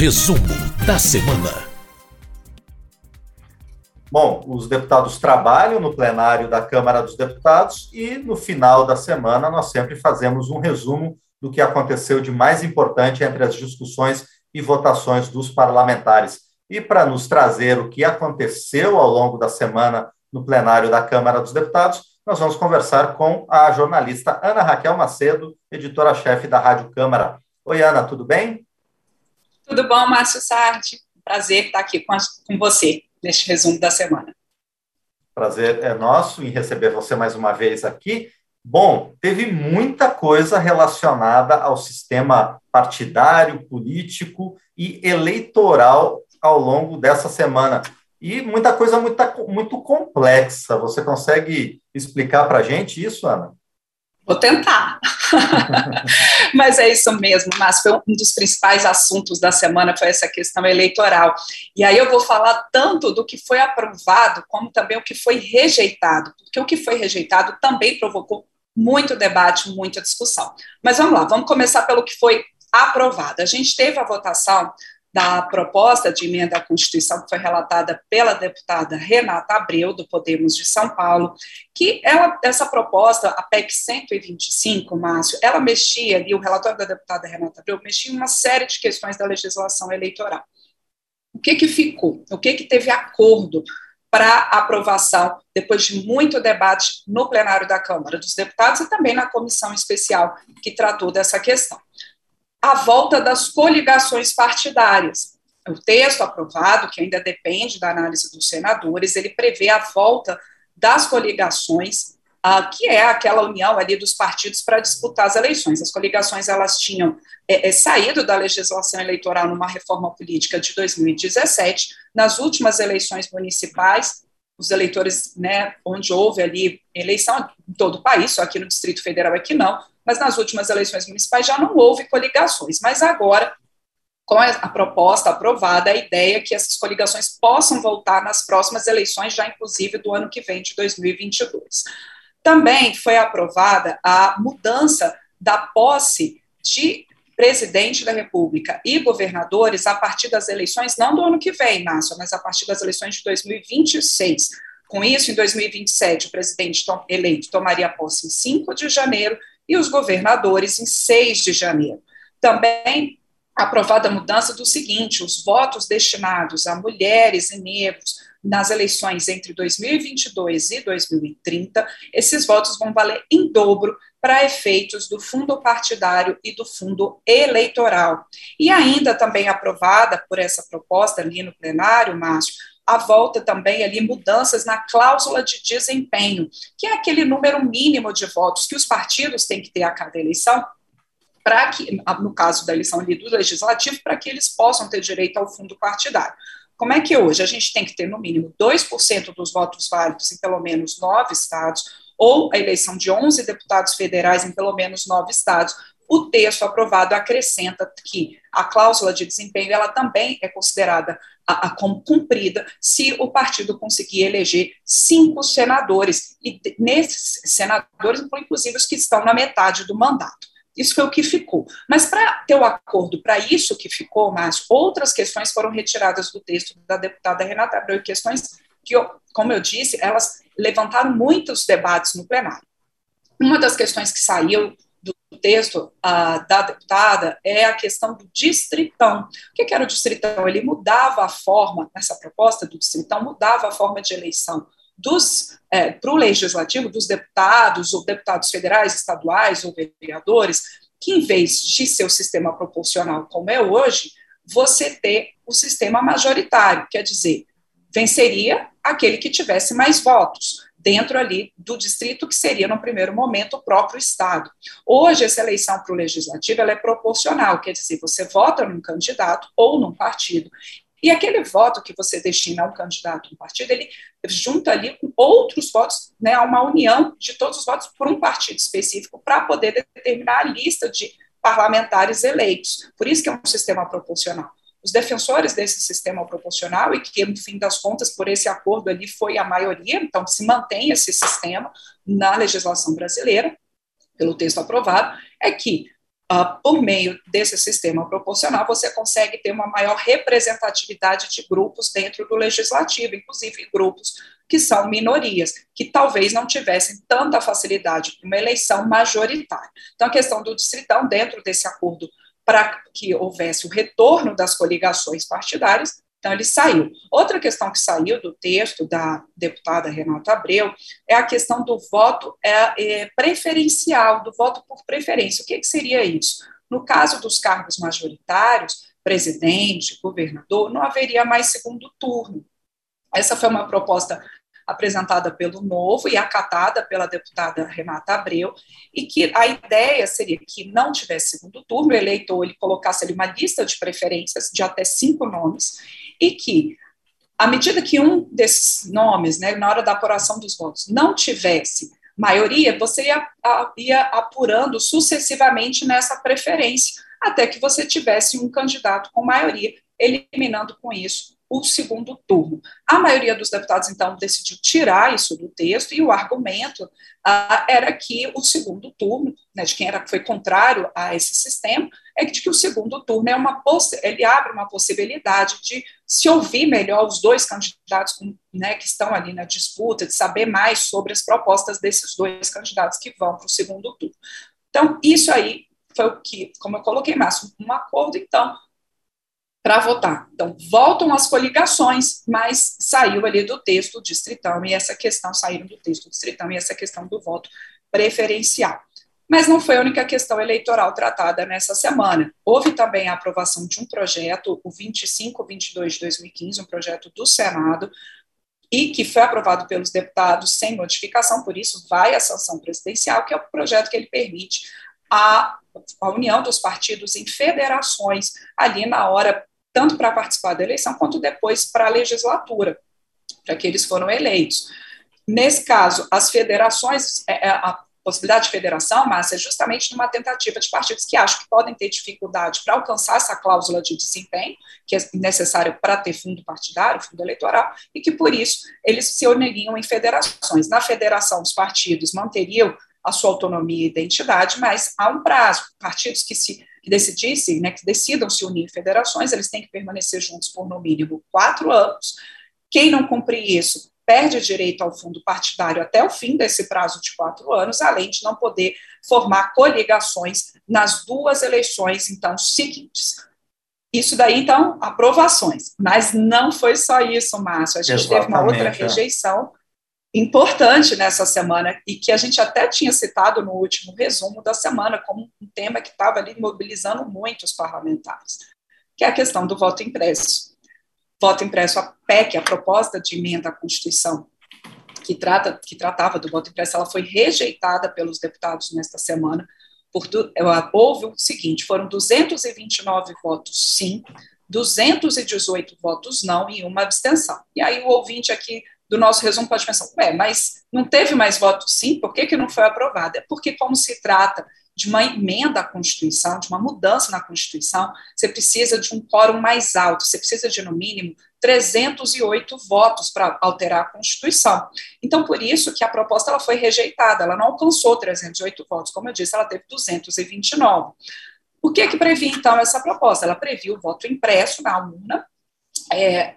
Resumo da semana. Bom, os deputados trabalham no plenário da Câmara dos Deputados e no final da semana nós sempre fazemos um resumo do que aconteceu de mais importante entre as discussões e votações dos parlamentares. E para nos trazer o que aconteceu ao longo da semana no plenário da Câmara dos Deputados, nós vamos conversar com a jornalista Ana Raquel Macedo, editora-chefe da Rádio Câmara. Oi, Ana, tudo bem? Tudo bom, Márcio Sardi? Prazer estar aqui com, a, com você neste resumo da semana. Prazer é nosso em receber você mais uma vez aqui. Bom, teve muita coisa relacionada ao sistema partidário, político e eleitoral ao longo dessa semana. E muita coisa muito, muito complexa. Você consegue explicar para a gente isso, Ana? Vou tentar. Mas é isso mesmo, mas foi um dos principais assuntos da semana foi essa questão eleitoral. E aí eu vou falar tanto do que foi aprovado, como também o que foi rejeitado, porque o que foi rejeitado também provocou muito debate, muita discussão. Mas vamos lá, vamos começar pelo que foi aprovado. A gente teve a votação da proposta de emenda à Constituição que foi relatada pela deputada Renata Abreu, do Podemos de São Paulo, que ela, essa proposta, a PEC 125, Márcio, ela mexia ali, o relatório da deputada Renata Abreu mexia em uma série de questões da legislação eleitoral. O que que ficou? O que que teve acordo para aprovação, depois de muito debate no plenário da Câmara dos Deputados e também na comissão especial que tratou dessa questão? A volta das coligações partidárias. O texto aprovado, que ainda depende da análise dos senadores, ele prevê a volta das coligações, uh, que é aquela união ali dos partidos para disputar as eleições. As coligações elas tinham é, é, saído da legislação eleitoral numa reforma política de 2017. Nas últimas eleições municipais, os eleitores, né, onde houve ali eleição em todo o país, só aqui no Distrito Federal é que não, mas nas últimas eleições municipais já não houve coligações. Mas agora, com a proposta aprovada, a ideia é que essas coligações possam voltar nas próximas eleições, já inclusive do ano que vem, de 2022. Também foi aprovada a mudança da posse de presidente da República e governadores a partir das eleições, não do ano que vem, Márcio, mas a partir das eleições de 2026. Com isso, em 2027, o presidente eleito tomaria posse em 5 de janeiro e os governadores em 6 de janeiro. Também aprovada a mudança do seguinte: os votos destinados a mulheres e negros nas eleições entre 2022 e 2030, esses votos vão valer em dobro para efeitos do fundo partidário e do fundo eleitoral. E ainda também aprovada por essa proposta ali no plenário, Márcio, a volta também ali mudanças na cláusula de desempenho, que é aquele número mínimo de votos que os partidos têm que ter a cada eleição, para que, no caso da eleição ali do legislativo, para que eles possam ter direito ao fundo partidário. Como é que hoje a gente tem que ter no mínimo 2% dos votos válidos em pelo menos nove estados, ou a eleição de 11 deputados federais em pelo menos nove estados, o texto aprovado acrescenta que a cláusula de desempenho ela também é considerada a, a, como cumprida se o partido conseguir eleger cinco senadores, e nesses senadores, inclusive os que estão na metade do mandato. Isso foi o que ficou. Mas para ter o acordo para isso que ficou, mas outras questões foram retiradas do texto da deputada Renata Abreu, questões que, como eu disse, elas levantaram muitos debates no plenário. Uma das questões que saiu do texto uh, da deputada é a questão do distritão. O que, que era o distritão? Ele mudava a forma, nessa proposta do distritão, mudava a forma de eleição dos é, para o legislativo, dos deputados, ou deputados federais, estaduais ou vereadores, que em vez de ser o sistema proporcional como é hoje, você ter o sistema majoritário, quer dizer, venceria aquele que tivesse mais votos dentro ali do distrito, que seria, no primeiro momento, o próprio Estado. Hoje, essa eleição para o legislativo ela é proporcional, quer dizer, você vota num candidato ou num partido, e aquele voto que você destina a um candidato, um partido, ele junta ali com outros votos, né, uma união de todos os votos por um partido específico para poder determinar a lista de parlamentares eleitos. Por isso que é um sistema proporcional. Os defensores desse sistema proporcional, e que, no fim das contas, por esse acordo ali foi a maioria, então se mantém esse sistema na legislação brasileira, pelo texto aprovado, é que uh, por meio desse sistema proporcional, você consegue ter uma maior representatividade de grupos dentro do legislativo, inclusive grupos que são minorias, que talvez não tivessem tanta facilidade para uma eleição majoritária. Então, a questão do distritão, dentro desse acordo, para que houvesse o retorno das coligações partidárias, então, ele saiu. Outra questão que saiu do texto da deputada Renata Abreu é a questão do voto é, é, preferencial, do voto por preferência. O que, que seria isso? No caso dos cargos majoritários, presidente, governador, não haveria mais segundo turno. Essa foi uma proposta apresentada pelo Novo e acatada pela deputada Renata Abreu, e que a ideia seria que não tivesse segundo turno, o eleitor ele colocasse ali uma lista de preferências de até cinco nomes, e que, à medida que um desses nomes, né, na hora da apuração dos votos, não tivesse maioria, você ia, ia apurando sucessivamente nessa preferência, até que você tivesse um candidato com maioria, eliminando com isso o segundo turno. A maioria dos deputados, então, decidiu tirar isso do texto, e o argumento ah, era que o segundo turno, né, de quem era, foi contrário a esse sistema, é de que o segundo turno é uma ele abre uma possibilidade de se ouvir melhor os dois candidatos né, que estão ali na disputa, de saber mais sobre as propostas desses dois candidatos que vão para o segundo turno. Então, isso aí foi o que, como eu coloquei, Márcio, um acordo, então, para votar. Então, voltam as coligações, mas saiu ali do texto distritão, e essa questão, saíram do texto distritão, e essa questão do voto preferencial. Mas não foi a única questão eleitoral tratada nessa semana. Houve também a aprovação de um projeto, o 2522 de 2015, um projeto do Senado, e que foi aprovado pelos deputados sem modificação, por isso vai à sanção presidencial, que é o projeto que ele permite a, a união dos partidos em federações ali na hora tanto para participar da eleição quanto depois para a legislatura, para que eles foram eleitos. Nesse caso, as federações, é, é, a possibilidade de federação, mas é justamente numa tentativa de partidos que acham que podem ter dificuldade para alcançar essa cláusula de desempenho, que é necessária para ter fundo partidário, fundo eleitoral, e que por isso eles se uniriam em federações. Na federação, os partidos manteriam a sua autonomia e identidade, mas há um prazo. Partidos que se que decidissem, né, que decidam se unir em federações, eles têm que permanecer juntos por no mínimo quatro anos. Quem não cumprir isso perde direito ao fundo partidário até o fim desse prazo de quatro anos, além de não poder formar coligações nas duas eleições, então, seguintes. Isso daí, então, aprovações. Mas não foi só isso, Márcio. A gente Exatamente, teve uma outra é. rejeição importante nessa semana e que a gente até tinha citado no último resumo da semana como um tema que estava ali mobilizando muito os parlamentares, que é a questão do voto impresso. Voto impresso, a PEC, a proposta de emenda à Constituição, que, trata, que tratava do voto impresso, ela foi rejeitada pelos deputados nesta semana. Por, houve o seguinte: foram 229 votos sim, 218 votos não e uma abstenção. E aí o ouvinte aqui do nosso resumo pode pensar, ué, mas não teve mais votos sim, por que, que não foi aprovada? É porque, como se trata de uma emenda à Constituição, de uma mudança na Constituição, você precisa de um quórum mais alto, você precisa de, no mínimo, 308 votos para alterar a Constituição. Então, por isso que a proposta ela foi rejeitada, ela não alcançou 308 votos, como eu disse, ela teve 229. O que que previa, então, essa proposta? Ela previa o voto impresso na urna, é,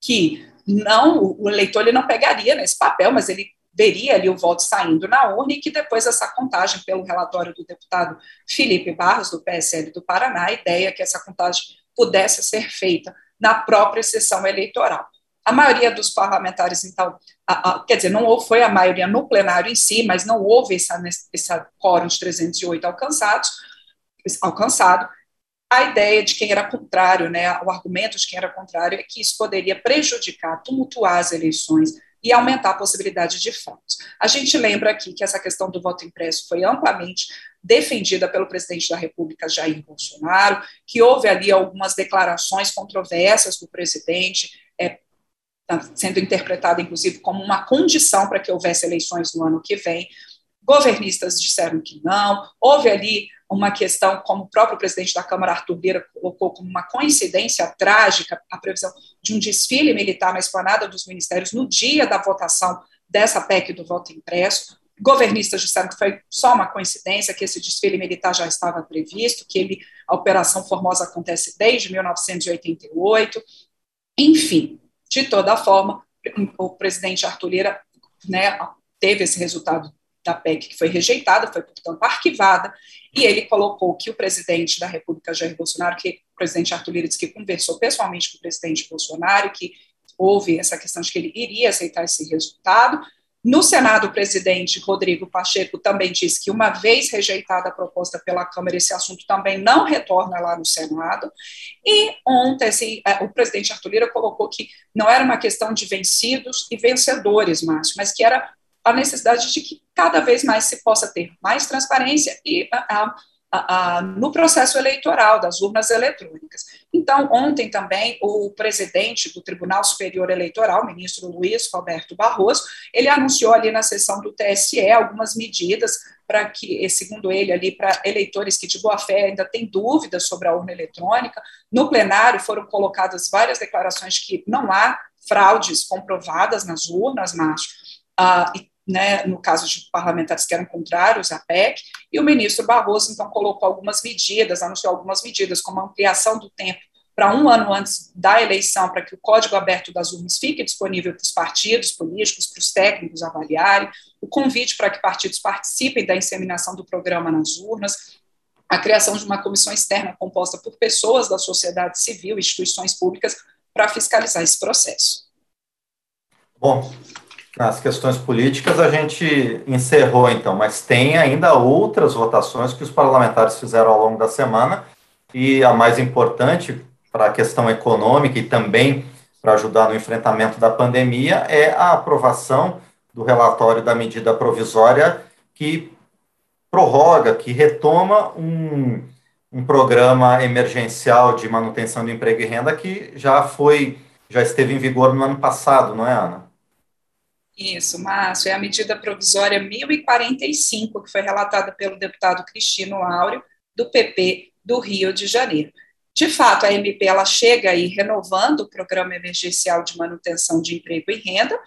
que não o eleitor ele não pegaria nesse papel, mas ele veria ali o voto saindo na urna e que depois essa contagem, pelo relatório do deputado Felipe Barros, do PSL do Paraná, a ideia é que essa contagem pudesse ser feita na própria sessão eleitoral. A maioria dos parlamentares, então, a, a, quer dizer, não foi a maioria no plenário em si, mas não houve essa quórum de 308 alcançados, alcançado, a ideia de quem era contrário, né, o argumento de quem era contrário é que isso poderia prejudicar, tumultuar as eleições e aumentar a possibilidade de fraudes. A gente lembra aqui que essa questão do voto impresso foi amplamente defendida pelo presidente da República, Jair Bolsonaro, que houve ali algumas declarações controversas do presidente, é, tá sendo interpretada, inclusive, como uma condição para que houvesse eleições no ano que vem. Governistas disseram que não, houve ali uma questão, como o próprio presidente da Câmara, Arthur Lira, colocou como uma coincidência trágica a previsão de um desfile militar na esplanada dos ministérios no dia da votação dessa PEC do voto impresso. Governistas disseram que foi só uma coincidência, que esse desfile militar já estava previsto, que ele, a Operação Formosa acontece desde 1988. Enfim, de toda forma, o presidente Arthur Lira né, teve esse resultado da PEC que foi rejeitada, foi, portanto, arquivada, e ele colocou que o presidente da República, Jair Bolsonaro, que o presidente Arthur Lira disse que conversou pessoalmente com o presidente Bolsonaro, que houve essa questão de que ele iria aceitar esse resultado. No Senado, o presidente Rodrigo Pacheco também disse que, uma vez rejeitada a proposta pela Câmara, esse assunto também não retorna lá no Senado. E ontem, assim, o presidente Arthur Lira colocou que não era uma questão de vencidos e vencedores, Márcio, mas que era a necessidade de que cada vez mais se possa ter mais transparência e a, a, a, no processo eleitoral das urnas eletrônicas. Então, ontem também o presidente do Tribunal Superior Eleitoral, ministro Luiz Roberto Barroso, ele anunciou ali na sessão do TSE algumas medidas para que, segundo ele, ali para eleitores que de boa fé ainda têm dúvidas sobre a urna eletrônica. No plenário foram colocadas várias declarações que não há fraudes comprovadas nas urnas, Márcio, ah, e né, no caso de parlamentares que eram contrários à PEC, e o ministro Barroso, então, colocou algumas medidas, anunciou algumas medidas, como a ampliação do tempo para um ano antes da eleição, para que o código aberto das urnas fique disponível para os partidos políticos, para os técnicos avaliarem, o convite para que partidos participem da inseminação do programa nas urnas, a criação de uma comissão externa composta por pessoas da sociedade civil, instituições públicas, para fiscalizar esse processo. Bom, nas questões políticas a gente encerrou então, mas tem ainda outras votações que os parlamentares fizeram ao longo da semana e a mais importante para a questão econômica e também para ajudar no enfrentamento da pandemia é a aprovação do relatório da medida provisória que prorroga, que retoma um, um programa emergencial de manutenção do emprego e renda que já foi, já esteve em vigor no ano passado, não é, Ana? Isso, Márcio, é a medida provisória 1045, que foi relatada pelo deputado Cristino Áureo, do PP do Rio de Janeiro. De fato, a MP ela chega aí renovando o programa emergencial de manutenção de emprego e renda,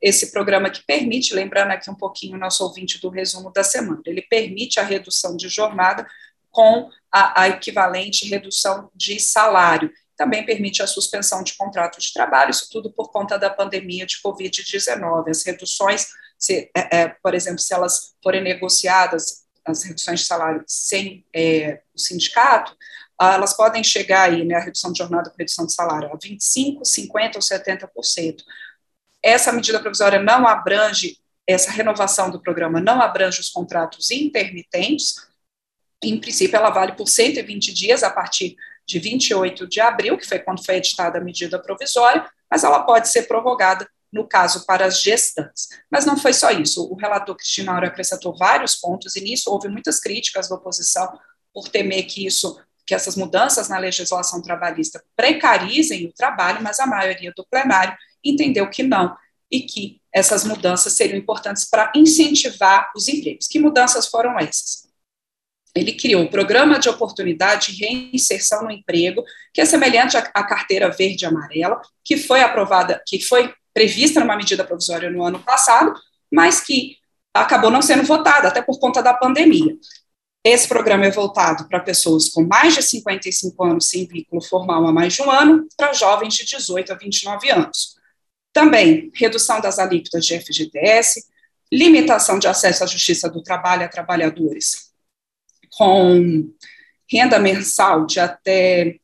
esse programa que permite, lembrando aqui um pouquinho o nosso ouvinte do resumo da semana, ele permite a redução de jornada com a, a equivalente redução de salário também permite a suspensão de contratos de trabalho, isso tudo por conta da pandemia de Covid-19. As reduções, se, é, é, por exemplo, se elas forem negociadas, as reduções de salário sem é, o sindicato, ah, elas podem chegar aí, né, a redução de jornada com redução de salário, a 25%, 50% ou 70%. Essa medida provisória não abrange, essa renovação do programa não abrange os contratos intermitentes, em princípio ela vale por 120 dias a partir de 28 de abril, que foi quando foi editada a medida provisória, mas ela pode ser prorrogada no caso para as gestantes. Mas não foi só isso. O relator Cristina Aura acrescentou vários pontos, e nisso houve muitas críticas da oposição por temer que isso, que essas mudanças na legislação trabalhista precarizem o trabalho, mas a maioria do plenário entendeu que não, e que essas mudanças seriam importantes para incentivar os empregos. Que mudanças foram essas? Ele criou o Programa de Oportunidade de Reinserção no Emprego, que é semelhante à, carteira verde e amarela, que foi aprovada, que foi prevista numa medida provisória no ano passado, mas que acabou não sendo votada, até por conta da pandemia. Esse programa é voltado para pessoas com mais de 55 anos sem vínculo formal há mais de um ano, para jovens de 18 a 29 anos. Também, redução das alíquotas de FGTS, limitação de acesso à justiça do trabalho a trabalhadores com renda mensal de até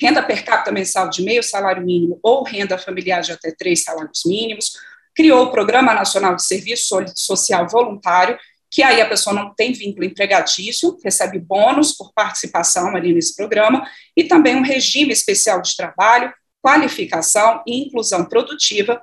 renda per capita mensal de meio salário mínimo ou renda familiar de até três salários mínimos, criou o Programa Nacional de Serviço Social Voluntário, que aí a pessoa não tem vínculo empregatício, recebe bônus por participação ali nesse programa, e também um regime especial de trabalho, qualificação e inclusão produtiva,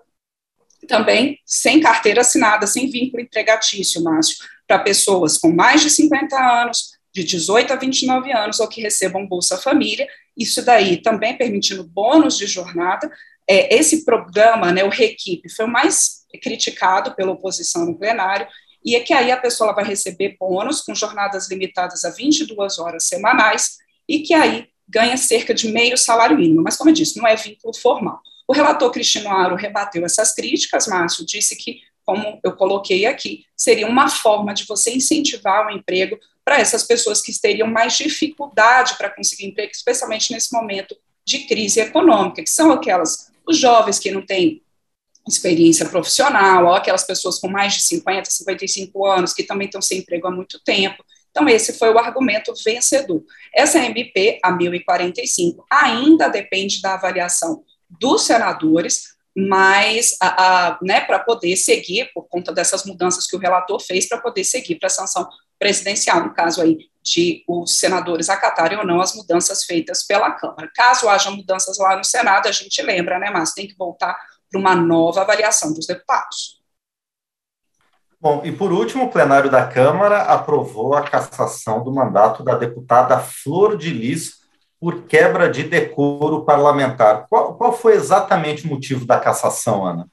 também sem carteira assinada, sem vínculo empregatício, Márcio, para pessoas com mais de 50 anos, de 18 a 29 anos, ou que recebam Bolsa Família, isso daí também permitindo bônus de jornada. É, esse programa, né, o Requipe, foi o mais criticado pela oposição no plenário, e é que aí a pessoa vai receber bônus com jornadas limitadas a 22 horas semanais, e que aí ganha cerca de meio salário mínimo. Mas, como eu disse, não é vínculo formal. O relator Cristino Aro rebateu essas críticas, Márcio, disse que como eu coloquei aqui, seria uma forma de você incentivar o emprego para essas pessoas que teriam mais dificuldade para conseguir emprego, especialmente nesse momento de crise econômica, que são aquelas, os jovens que não têm experiência profissional, ou aquelas pessoas com mais de 50, 55 anos, que também estão sem emprego há muito tempo. Então, esse foi o argumento vencedor. Essa MP, a 1045, ainda depende da avaliação dos senadores, mas né, para poder seguir, por conta dessas mudanças que o relator fez, para poder seguir para a sanção presidencial, no caso aí de os senadores acatarem ou não as mudanças feitas pela Câmara. Caso haja mudanças lá no Senado, a gente lembra, né, mas tem que voltar para uma nova avaliação dos deputados. Bom, e por último, o plenário da Câmara aprovou a cassação do mandato da deputada Flor de Lis por quebra de decoro parlamentar. Qual, qual foi exatamente o motivo da cassação, Ana?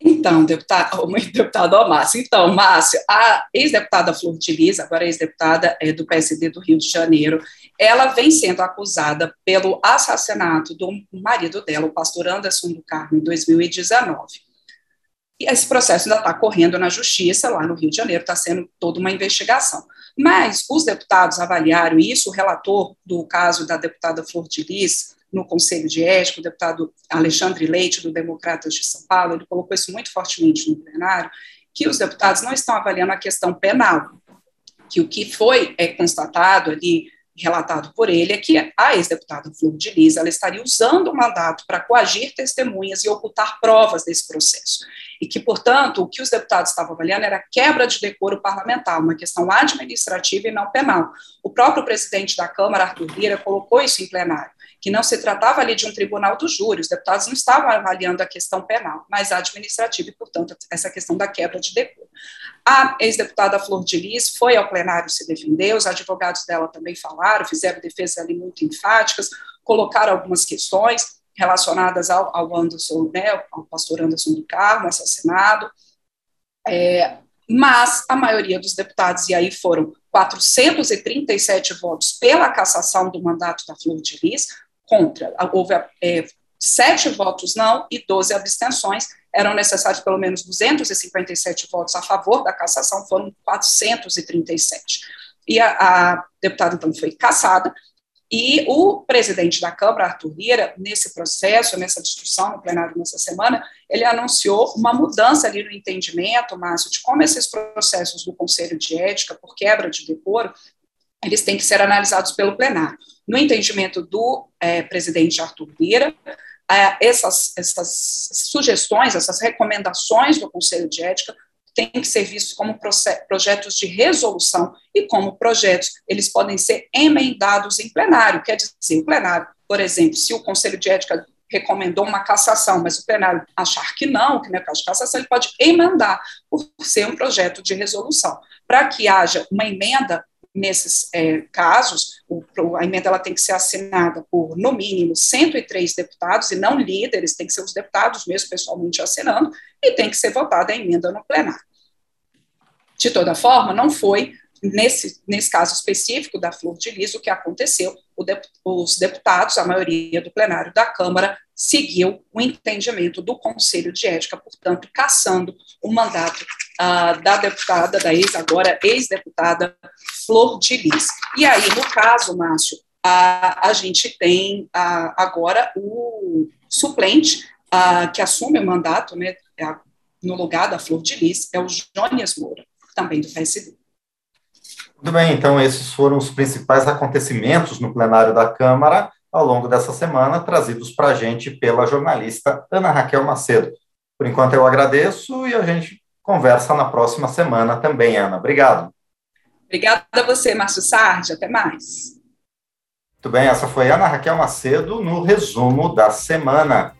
Então, deputado, deputado Márcio, então, Márcio, a ex-deputada Flor de Lis, agora ex-deputada é, do PSD do Rio de Janeiro, ela vem sendo acusada pelo assassinato do marido dela, o pastor Anderson do Carmo, em 2019. E esse processo ainda está correndo na justiça, lá no Rio de Janeiro, está sendo toda uma investigação. Mas os deputados avaliaram isso, o relator do caso da deputada Flor de Lis, no Conselho de Ética, o deputado Alexandre Leite, do Democratas de São Paulo, ele colocou isso muito fortemente no plenário, que os deputados não estão avaliando a questão penal, que o que foi é, constatado ali relatado por ele é que a ex-deputada Flor de Lis ela estaria usando o mandato para coagir testemunhas e ocultar provas desse processo. E que, portanto, o que os deputados estavam avaliando era quebra de decoro parlamentar, uma questão administrativa e não penal. O próprio presidente da Câmara, Arthur Lira, colocou isso em plenário, que não se tratava ali de um tribunal do júri, os deputados não estavam avaliando a questão penal, mas administrativa e, portanto, essa questão da quebra de decoro. A ex-deputada Flor de Lis foi ao plenário se defender, os advogados dela também falaram, fizeram defesas ali muito enfáticas, colocaram algumas questões relacionadas ao, ao Anderson, né, ao pastor Anderson do Carmo, assassinado, é, mas a maioria dos deputados, e aí foram 437 votos pela cassação do mandato da Flor de Lis, contra, houve é, sete votos não e 12 abstenções, eram necessários pelo menos 257 votos a favor da cassação, foram 437. E a, a deputada, então, foi cassada, e o presidente da Câmara, Arthur Lira, nesse processo, nessa discussão no plenário nessa semana, ele anunciou uma mudança ali no entendimento, Márcio, de como esses processos do Conselho de Ética, por quebra de decoro, eles têm que ser analisados pelo plenário. No entendimento do é, presidente Arthur Lira, essas, essas sugestões, essas recomendações do Conselho de Ética têm que ser vistos como projetos de resolução e como projetos, eles podem ser emendados em plenário, quer dizer, o plenário, por exemplo, se o Conselho de Ética recomendou uma cassação, mas o plenário achar que não, que não é caso de cassação, ele pode emendar por ser um projeto de resolução. Para que haja uma emenda nesses é, casos, o, a emenda ela tem que ser assinada por, no mínimo, 103 deputados, e não líderes, tem que ser os deputados mesmo pessoalmente assinando, e tem que ser votada a emenda no plenário. De toda forma, não foi, nesse, nesse caso específico da Flor de Lis, o que aconteceu, de, os deputados, a maioria do plenário da Câmara, seguiu o entendimento do Conselho de Ética, portanto, caçando o mandato uh, da deputada, da ex, agora ex-deputada Flor de Lis. E aí, no caso, Márcio, a, a gente tem uh, agora o suplente uh, que assume o mandato, né, no lugar da Flor de Lis, é o Jônias Moura, também do PSD. Muito bem, então esses foram os principais acontecimentos no plenário da Câmara ao longo dessa semana, trazidos para a gente pela jornalista Ana Raquel Macedo. Por enquanto eu agradeço e a gente conversa na próxima semana também, Ana. Obrigado. Obrigada a você, Márcio Sardi. Até mais. Muito bem, essa foi Ana Raquel Macedo no resumo da semana.